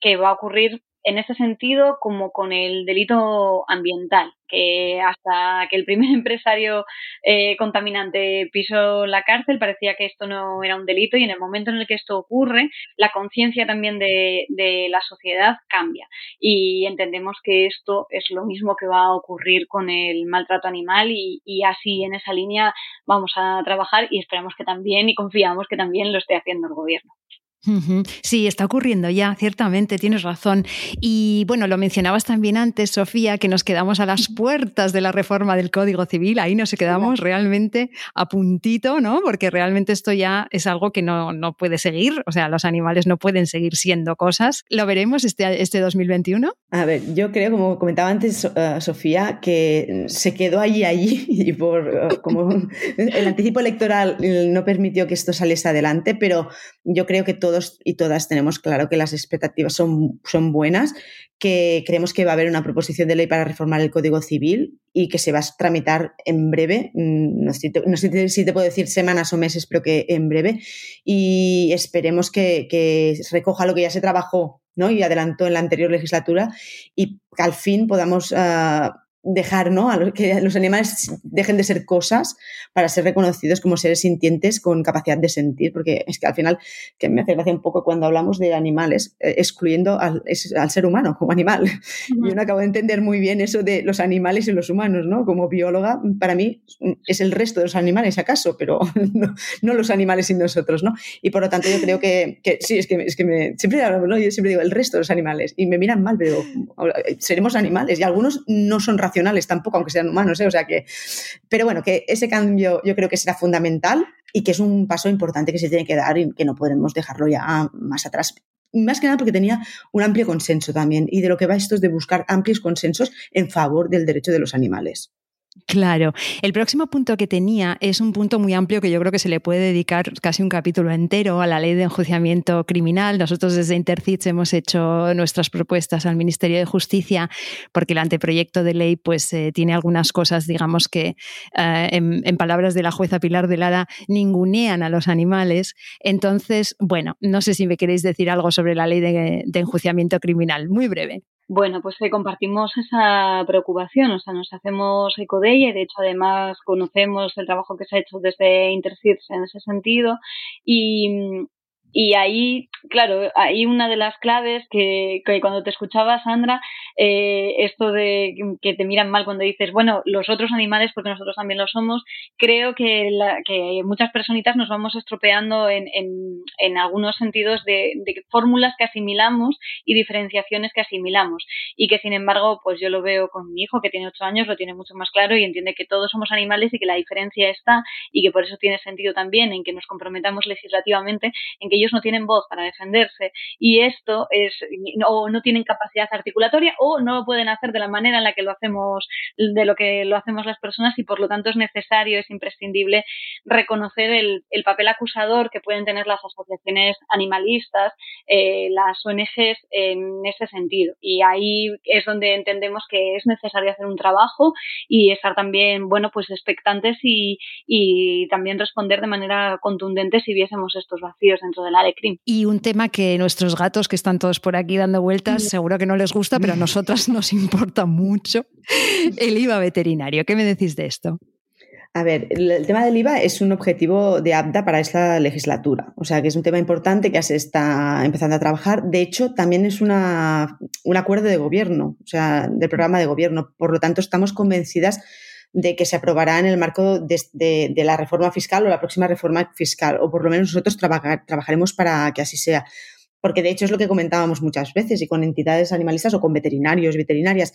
que va a ocurrir en ese sentido como con el delito ambiental, que hasta que el primer empresario eh, contaminante pisó la cárcel parecía que esto no era un delito y en el momento en el que esto ocurre, la conciencia también de, la sociedad cambia y entendemos que esto es lo mismo que va a ocurrir con el maltrato animal y, y así en esa línea vamos a trabajar y esperamos que también y confiamos que también lo esté haciendo el gobierno. Sí, está ocurriendo ya, ciertamente, tienes razón. Y bueno, lo mencionabas también antes, Sofía, que nos quedamos a las puertas de la reforma del Código Civil, ahí nos quedamos realmente a puntito, ¿no? Porque realmente esto ya es algo que no, no puede seguir, o sea, los animales no pueden seguir siendo cosas. ¿Lo veremos este, este 2021? A ver, yo creo, como comentaba antes uh, Sofía, que se quedó allí, allí, y por uh, como el anticipo electoral no permitió que esto saliese adelante, pero yo creo que todo y todas tenemos claro que las expectativas son, son buenas, que creemos que va a haber una proposición de ley para reformar el Código Civil y que se va a tramitar en breve, mm, no sé, si te puedo decir semanas o meses, pero que en breve, y esperemos que, que recoja lo que ya se trabajó ¿no? y adelantó en la anterior legislatura y que al fin podamos... Ah, dejar ¿no? a que los animales dejen de ser cosas para ser reconocidos como seres sintientes con capacidad de sentir, porque es que al final que me hace gracia un poco cuando hablamos de animales, eh, excluyendo al, ser humano como animal. Yo no acabo de entender muy bien eso de los animales y los humanos, ¿no? Como bióloga, para mí es el resto de los animales, acaso, pero no, los animales y nosotros, ¿no? Y por lo tanto yo creo que, sí, es que, es que me, siempre, ¿no? yo siempre digo el resto de los animales y me miran mal, pero seremos animales y algunos no son racionales tampoco, aunque sean humanos, ¿eh? o sea que, pero bueno, que ese cambio yo creo que será fundamental y que es un paso importante que se tiene que dar y que no podemos dejarlo ya más atrás. Más que nada porque tenía un amplio consenso también y de lo que va esto es de buscar amplios consensos en favor del derecho de los animales. Claro. El próximo punto que tenía es un punto muy amplio que yo creo que se le puede dedicar casi un capítulo entero a la ley de enjuiciamiento criminal. Nosotros desde Intercits hemos hecho nuestras propuestas al Ministerio de Justicia porque el anteproyecto de ley pues eh, tiene algunas cosas, digamos que eh, en, palabras de la jueza Pilar de Lara, ningunean a los animales. Entonces, bueno, no sé si me queréis decir algo sobre la ley de enjuiciamiento criminal. Muy breve. Bueno, pues que compartimos esa preocupación, o sea, nos hacemos eco de ella y de hecho además conocemos el trabajo que se ha hecho desde Intercids en ese sentido y, y ahí, claro, ahí una de las claves que, que cuando te escuchaba, Sandra, eh, esto de que te miran mal cuando dices, bueno, los otros animales, porque nosotros también lo somos, creo que, la, que muchas personitas nos vamos estropeando en, en, en algunos sentidos de, de, fórmulas que asimilamos y diferenciaciones que asimilamos. Y que, sin embargo, pues yo lo veo con mi hijo, que tiene ocho años, lo tiene mucho más claro y entiende que todos somos animales y que la diferencia está y que por eso tiene sentido también en que nos comprometamos legislativamente en que ellos no tienen voz para defenderse y esto es o no tienen capacidad articulatoria o no lo pueden hacer de la manera en la que lo hacemos de lo que lo hacemos las personas y por lo tanto es necesario es imprescindible reconocer el, el papel acusador que pueden tener las asociaciones animalistas eh, las ONGs en ese sentido. Y ahí es donde entendemos que es necesario hacer un trabajo y estar también bueno pues expectantes y, y también responder de manera contundente si viésemos estos vacíos dentro del Alecrim. Y un tema que nuestros gatos que están todos por aquí dando vueltas, seguro que no les gusta, pero a nosotras nos importa mucho, el IVA veterinario. ¿Qué me decís de esto? A ver, el tema del IVA es un objetivo de APTA para esta legislatura. O sea, que es un tema importante que se está empezando a trabajar. De hecho, también es una, un acuerdo de gobierno, o sea, del programa de gobierno. Por lo tanto, estamos convencidas de que se aprobará en el marco de, de, la reforma fiscal o la próxima reforma fiscal, o por lo menos nosotros trabajar, trabajaremos para que así sea. Porque de hecho es lo que comentábamos muchas veces y con entidades animalistas o con veterinarios, veterinarias,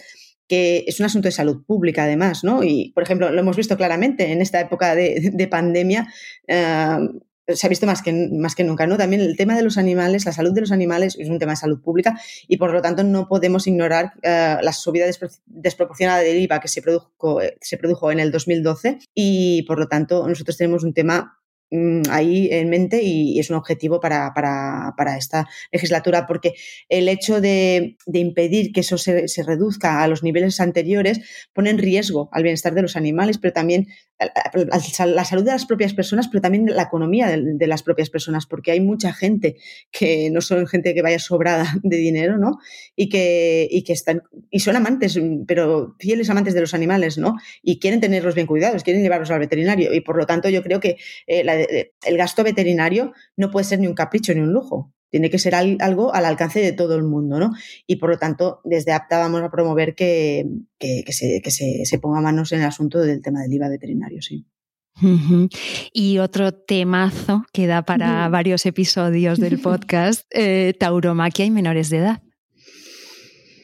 que es un asunto de salud pública además, ¿no? Y, por ejemplo, lo hemos visto claramente en esta época de, de pandemia. Eh, se ha visto más que, más que nunca, ¿no? También el tema de los animales, la salud de los animales es un tema de salud pública y por lo tanto no podemos ignorar uh, la subida despro desproporcionada del IVA que se produjo, se produjo en el 2012 y por lo tanto nosotros tenemos un tema Mm, ahí en mente y, es un objetivo para, para, para, esta legislatura, porque el hecho de, de impedir que eso se, se, reduzca a los niveles anteriores pone en riesgo al bienestar de los animales, pero también la salud de las propias personas, pero también la economía de, las propias personas, porque hay mucha gente que no son gente que vaya sobrada de dinero, ¿no? Y que, y que están, y son amantes, pero fieles amantes de los animales, ¿no? Y quieren tenerlos bien cuidados, quieren llevarlos al veterinario. Y por lo tanto, yo creo que eh, la, el gasto veterinario no puede ser ni un capricho ni un lujo. Tiene que ser algo al alcance de todo el mundo, ¿no? Y por lo tanto, desde APTA vamos a promover que, que, que, se, que se, se, ponga manos en el asunto del tema del IVA veterinario, sí. Y otro temazo que da para varios episodios del podcast, eh, tauromaquia y menores de edad.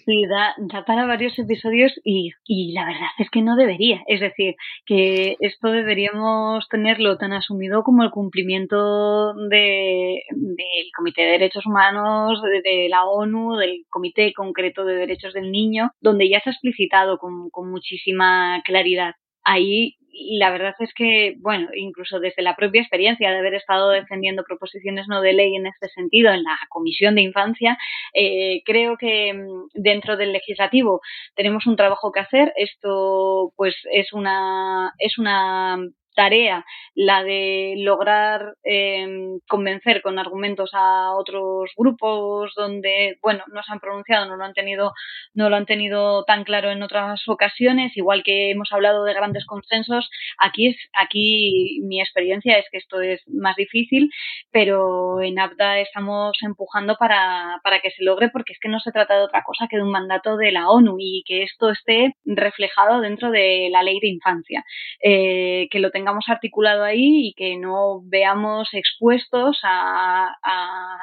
Sí, da, da, para varios episodios y, y, la verdad es que no debería. Es decir, que esto deberíamos tenerlo tan asumido como el cumplimiento de, del Comité de Derechos Humanos, de, de, la ONU, del Comité concreto de Derechos del Niño, donde ya se ha explicitado con, con muchísima claridad. Ahí la verdad es que, bueno, incluso desde la propia experiencia de haber estado defendiendo proposiciones no de ley en este sentido en la Comisión de Infancia, eh, creo que dentro del legislativo tenemos un trabajo que hacer. Esto, pues, es una, es una tarea la de lograr eh, convencer con argumentos a otros grupos donde bueno no se han pronunciado no lo han tenido no lo han tenido tan claro en otras ocasiones igual que hemos hablado de grandes consensos aquí es aquí mi experiencia es que esto es más difícil pero en APDA estamos empujando para, para que se logre porque es que no se trata de otra cosa que de un mandato de la ONU y que esto esté reflejado dentro de la ley de infancia. Eh, que lo tengamos articulado ahí y que no veamos expuestos a, a,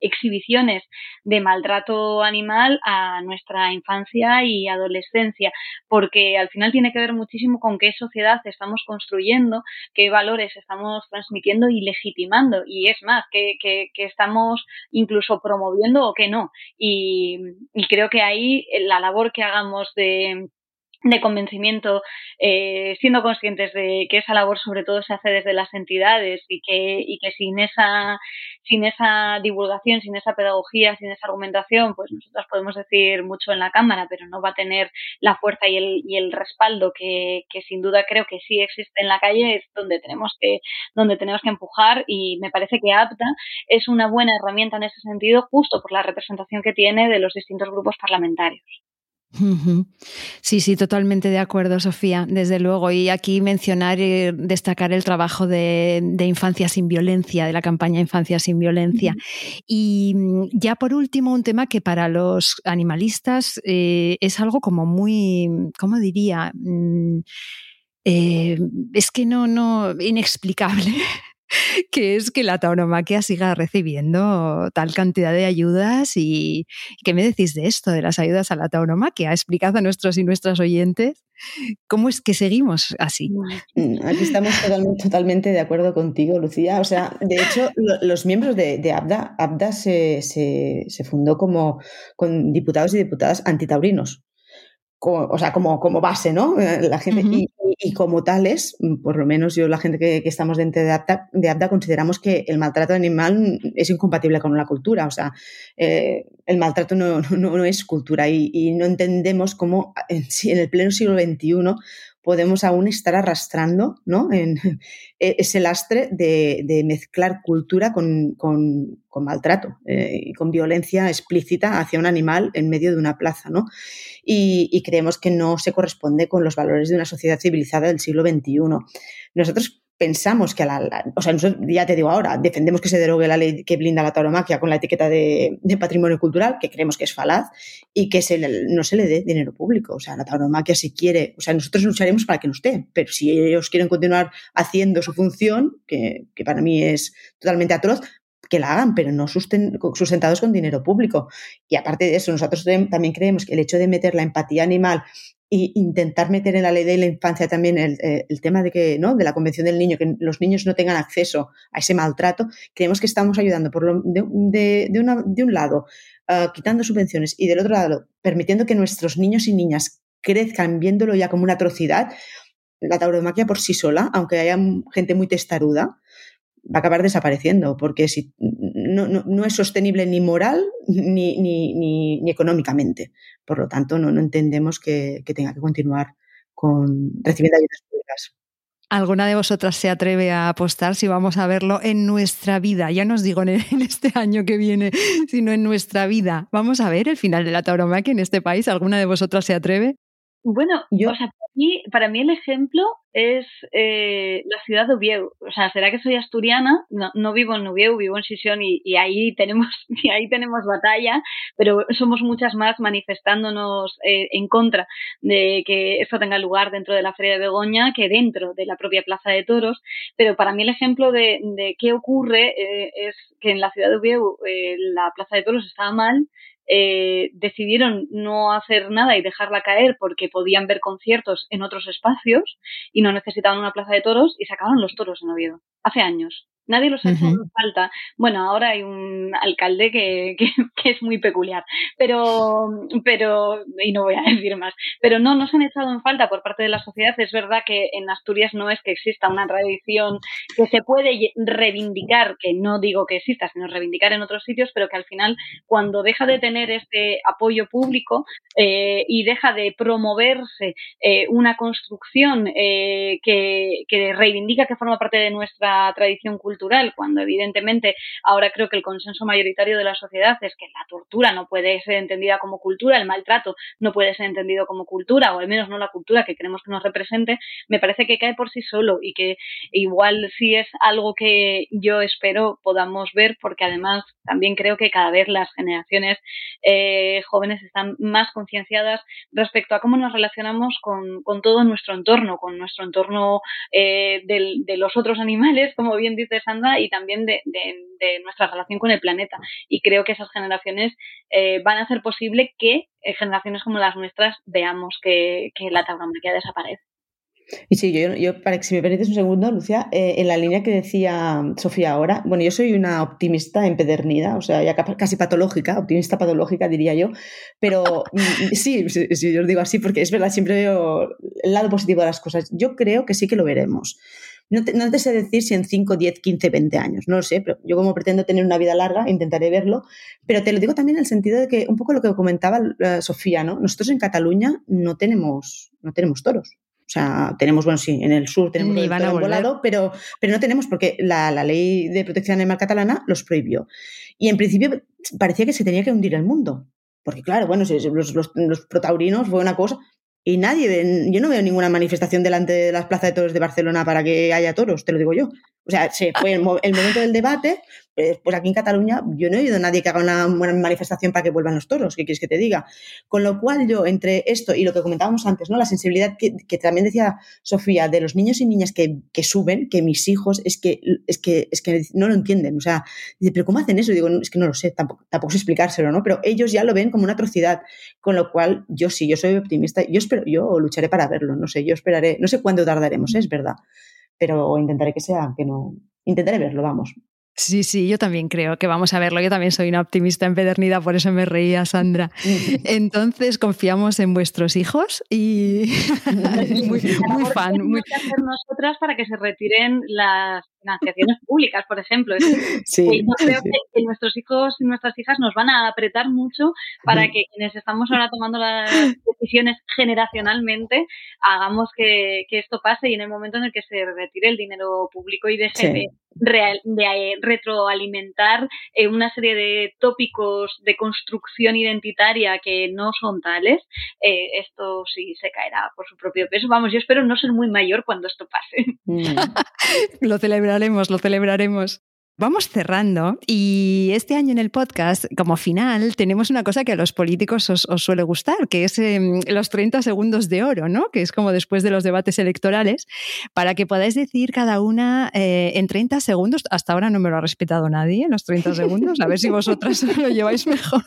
exhibiciones de maltrato animal a nuestra infancia y adolescencia, porque al final tiene que ver muchísimo con qué sociedad estamos construyendo, qué valores estamos transmitiendo y legitimando, y es más, que, que, que estamos incluso promoviendo o que no. Y, y creo que ahí la labor que hagamos de de convencimiento, eh, siendo conscientes de que esa labor sobre todo se hace desde las entidades y que, y que sin esa sin esa divulgación, sin esa pedagogía, sin esa argumentación, pues nosotras podemos decir mucho en la cámara, pero no va a tener la fuerza y el, y el respaldo que, que sin duda creo que sí existe en la calle, es donde tenemos que, donde tenemos que empujar y me parece que APTA es una buena herramienta en ese sentido, justo por la representación que tiene de los distintos grupos parlamentarios. Sí, sí, totalmente de acuerdo, Sofía, desde luego. Y aquí mencionar y destacar el trabajo de, Infancia sin Violencia, de la campaña Infancia sin Violencia. Y mm, ya por último, un tema que para los animalistas eh, es algo como muy, ¿cómo diría? Mm, eh, es que no, no, inexplicable. que es que la tauromaquia siga recibiendo tal cantidad de ayudas y ¿qué me decís de esto, de las ayudas a la tauromaquia? Explicad a nuestros y nuestras oyentes cómo es que seguimos así. Mm, aquí estamos totalmente, de acuerdo contigo, Lucía. O sea, de hecho, los miembros de, ABDA, ABDA se, se, fundó como con diputados y diputadas antitaurinos o sea, como, como base, ¿no? Eh, la gente, y, como tales, por lo menos yo, la gente que, estamos dentro de APTA, de consideramos que el maltrato animal es incompatible con la cultura. O sea, eh, el maltrato no, no, es cultura y, no entendemos cómo en, en el pleno siglo XXI podemos aún estar arrastrando ¿no? en e, ese lastre de, mezclar cultura con, maltrato eh, y con violencia explícita hacia un animal en medio de una plaza. ¿no? Y, creemos que no se corresponde con los valores de una sociedad civilizada del siglo XXI. Nosotros pensamos que a la, o sea, ya te digo ahora, defendemos que se derogue la ley que blinda la tauromaquia con la etiqueta de, patrimonio cultural, que creemos que es falaz, y que se no se le dé dinero público. O sea, la tauromaquia si quiere, o sea, nosotros lucharemos para que no esté, pero si ellos quieren continuar haciendo su función, que, que para mí es totalmente atroz, que la hagan, pero no sustentados con dinero público. Y aparte de eso, nosotros también creemos que el hecho de meter la empatía animal intentar meter en la ley de la infancia también el, eh, tema de que, ¿no? De la convención del niño, que los niños no tengan acceso a ese maltrato, creemos que estamos ayudando por lo, de, un lado, ah, quitando subvenciones, y del otro lado, permitiendo que nuestros niños y niñas crezcan viéndolo ya como una atrocidad. La tauromaquia por sí sola, aunque haya gente muy testaruda, va a acabar desapareciendo, porque si, no, no, es sostenible ni moral ni, ni, ni, económicamente. Por lo tanto, no, no entendemos que, que, tenga que continuar con recibiendo ayudas públicas. ¿Alguna de vosotras se atreve a apostar si vamos a verlo en nuestra vida? Ya no os digo en, este año que viene, sino en nuestra vida. ¿Vamos a ver el final de la tauromaquia en este país? ¿Alguna de vosotras se atreve? Bueno, yo, o sea, para mí, para mí el ejemplo es eh, la ciudad de Ubieu. O sea, será que soy asturiana, no, no vivo en Ubieu, vivo en Sisión y, y, ahí tenemos y ahí tenemos batalla, pero somos muchas más manifestándonos eh, en contra de que esto tenga lugar dentro de la Feria de Begoña que dentro de la propia Plaza de Toros. Pero para mí el ejemplo de, de qué ocurre eh, es que en la ciudad de Ubieu la Plaza de Toros estaba mal, eh, decidieron no hacer nada y dejarla caer porque podían ver conciertos en otros espacios y no necesitaban una plaza de toros y sacaron los toros en Oviedo, hace años. Nadie los ha hecho en falta. Bueno, ahora hay un alcalde que, que, es muy peculiar, pero, pero, y no voy a decir más, pero no, no se han echado en falta por parte de la sociedad. Es verdad que en Asturias no es que exista una tradición que se puede reivindicar, que no digo que exista, sino reivindicar en otros sitios, pero que al final, cuando deja de tener este apoyo público eh, y deja de promoverse eh, una construcción eh, que, que reivindica que forma parte de nuestra tradición cultural, cuando evidentemente ahora creo que el consenso mayoritario de la sociedad es que la tortura no puede ser entendida como cultura, el maltrato no puede ser entendido como cultura, o al menos no la cultura que queremos que nos represente, me parece que cae por sí solo y que igual sí es algo que yo espero podamos ver, porque además también creo que cada vez las generaciones eh, jóvenes están más concienciadas respecto a cómo nos relacionamos con, todo nuestro entorno, con nuestro entorno eh, de los otros animales, como bien dices y también de, nuestra relación con el planeta. Y creo que esas generaciones eh, van a hacer posible que eh, generaciones como las nuestras veamos que, la tauromaquia desaparece. Y sí, yo, para que si me permites un segundo, Lucia, eh, en la línea que decía Sofía ahora, bueno, yo soy una optimista empedernida, o sea, ya casi patológica, optimista patológica diría yo, pero mm, sí, sí, yo lo digo así porque es verdad, siempre veo el lado positivo de las cosas. Yo creo que sí que lo veremos. No te, sé decir si en 5, 10, 15, 20 años, no lo sé, pero yo como pretendo tener una vida larga, intentaré verlo, pero te lo digo también en el sentido de que un poco lo que comentaba eh, Sofía, ¿no? Nosotros en Cataluña no tenemos, no tenemos toros. O sea, tenemos, bueno, sí, en el sur tenemos el toro volado, pero, pero no tenemos porque la, la, ley de protección animal catalana los prohibió. Y en principio parecía que se tenía que hundir el mundo. Porque claro, bueno, los, los, los protaurinos fue una cosa, y nadie, yo no veo ninguna manifestación delante de las plazas de toros de Barcelona para que haya toros, te lo digo yo. O sea, se fue el, el momento del debate, pues, pues, aquí en Cataluña yo no he oído a nadie que haga una buena manifestación para que vuelvan los toros, ¿qué quieres que te diga? Con lo cual yo, entre esto y lo que comentábamos antes, ¿no? La sensibilidad que, también decía Sofía, de los niños y niñas que, suben, que mis hijos es que, es que, es que no lo entienden. O sea, ¿pero cómo hacen eso? digo, es que no lo sé, tampoco, tampoco sé explicárselo, ¿no? Pero ellos ya lo ven como una atrocidad. Con lo cual, yo sí, yo soy optimista, yo espero, yo lucharé para verlo, no sé, yo esperaré, no sé cuándo tardaremos, es verdad, pero intentaré que sea, que no, intentaré verlo, vamos. Sí, sí, yo también creo que vamos a verlo. Yo también soy una optimista empedernida, por eso me reía, Sandra. Entonces, confiamos en vuestros hijos y muy, muy fan. Muy... que hacer nosotras para que se retiren las financiaciones públicas, por ejemplo. Sí, yo creo que, nuestros hijos y nuestras hijas nos van a apretar mucho para que quienes estamos ahora tomando las decisiones generacionalmente hagamos que, esto pase y en el momento en el que se retire el dinero público y deje de, de, retroalimentar eh, una serie de tópicos de construcción identitaria que no son tales, eh, esto sí se caerá por su propio peso. Vamos, yo espero no ser muy mayor cuando esto pase. Mm. Lo celebraremos, lo celebraremos. Vamos cerrando y este año en el podcast, como final, tenemos una cosa que a los políticos os, suele gustar, que es em, los 30 segundos de oro, ¿no? Que es como después de los debates electorales, para que podáis decir cada una eh, en 30 segundos, hasta ahora no me lo ha respetado nadie, los 30 segundos, a ver si vosotras lo lleváis mejor.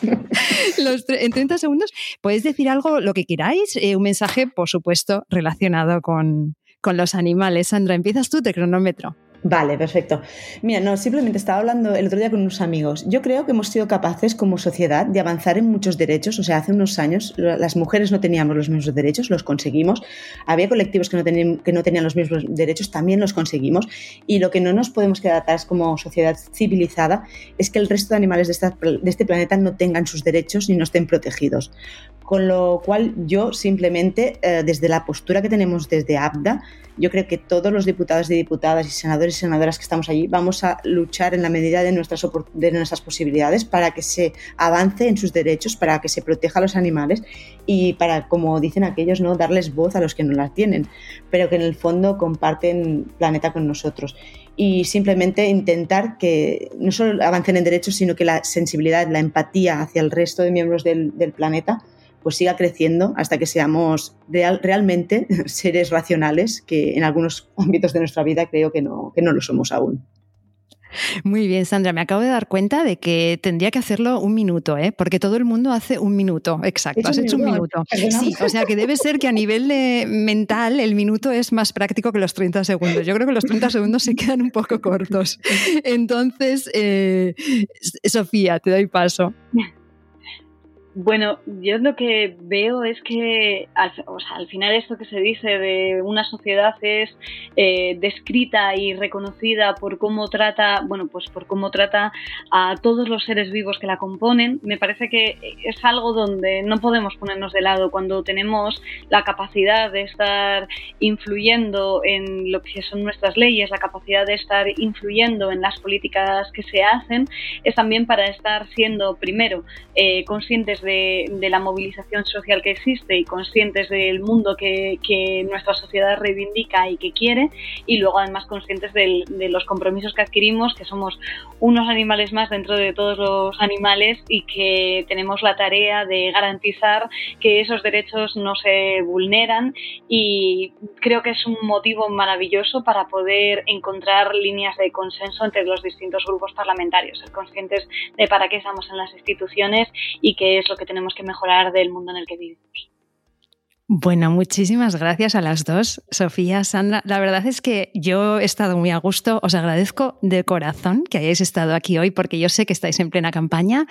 en 30 segundos podéis decir algo, lo que queráis, eh, un mensaje, por supuesto, relacionado con, con los animales. Sandra, empiezas tú, de cronómetro. Vale, perfecto. Mira, no, simplemente estaba hablando el otro día con unos amigos. Yo creo que hemos sido capaces como sociedad de avanzar en muchos derechos. O sea, hace unos años las mujeres no teníamos los mismos derechos, los conseguimos. Había colectivos que no tenían, que no tenían los mismos derechos, también los conseguimos. Y lo que no nos podemos quedar atrás como sociedad civilizada es que el resto de animales de, este planeta no tengan sus derechos ni no estén protegidos. Con lo cual yo simplemente, eh, desde la postura que tenemos desde ABDA, yo creo que todos los diputados y diputadas y senadores y senadoras que estamos allí vamos a luchar en la medida de nuestras, de nuestras posibilidades para que se avance en sus derechos, para que se proteja a los animales y para, como dicen aquellos, no darles voz a los que no la tienen, pero que en el fondo comparten planeta con nosotros. Y simplemente intentar que no solo avancen en derechos, sino que la sensibilidad, la empatía hacia el resto de miembros del, del planeta pues siga creciendo hasta que seamos realmente seres racionales, que en algunos ámbitos de nuestra vida creo que no, que no lo somos aún. Muy bien, Sandra, me acabo de dar cuenta de que tendría que hacerlo un minuto, ¿eh? porque todo el mundo hace un minuto, exacto, has hecho un minuto. Sí, o sea que debe ser que a nivel de mental el minuto es más práctico que los 30 segundos. Yo creo que los 30 segundos se quedan un poco cortos. Entonces, eh, Sofía, te doy paso. Bueno, yo lo que veo es que al, o sea, al final esto que se dice de una sociedad es eh, descrita y reconocida por cómo trata, bueno, pues por cómo trata a todos los seres vivos que la componen. Me parece que es algo donde no podemos ponernos de lado cuando tenemos la capacidad de estar influyendo en lo que son nuestras leyes, la capacidad de estar influyendo en las políticas que se hacen, es también para estar siendo primero eh, conscientes de de, la movilización social que existe y conscientes del mundo que, nuestra sociedad reivindica y que quiere, y luego además conscientes de los compromisos que adquirimos, que somos unos animales más dentro de todos los animales y que tenemos la tarea de garantizar que esos derechos no se vulneran. Y creo que es un motivo maravilloso para poder encontrar líneas de consenso entre los distintos grupos parlamentarios, ser conscientes de para qué estamos en las instituciones y qué es lo que tenemos que mejorar del mundo en el que vivimos. Bueno, muchísimas gracias a las dos, Sofía, Sandra. La verdad es que yo he estado muy a gusto. Os agradezco de corazón que hayáis estado aquí hoy porque yo sé que estáis en plena campaña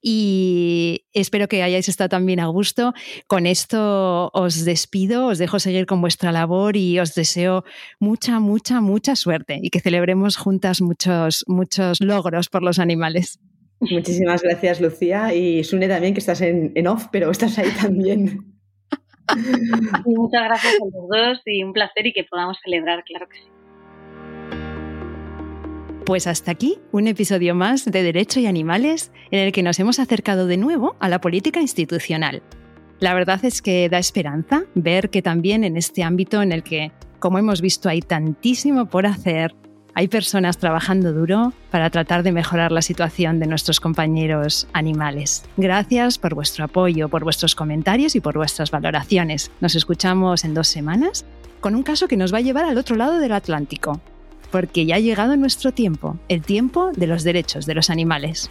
y espero que hayáis estado también a gusto. Con esto os despido, os dejo seguir con vuestra labor y os deseo mucha, mucha, mucha suerte y que celebremos juntas muchos, muchos logros por los animales. Muchísimas gracias, Lucía. Y Sune también, que estás en, off, pero estás ahí también. muchas gracias a los dos y un placer y que podamos celebrar, claro que sí. Pues hasta aquí un episodio más de Derecho y Animales en el que nos hemos acercado de nuevo a la política institucional. La verdad es que da esperanza ver que también en este ámbito en el que, como hemos visto, hay tantísimo por hacer, hay personas trabajando duro para tratar de mejorar la situación de nuestros compañeros animales. Gracias por vuestro apoyo, por vuestros comentarios y por vuestras valoraciones. Nos escuchamos en dos semanas con un caso que nos va a llevar al otro lado del Atlántico, porque ya ha llegado nuestro tiempo, el tiempo de los derechos de los animales.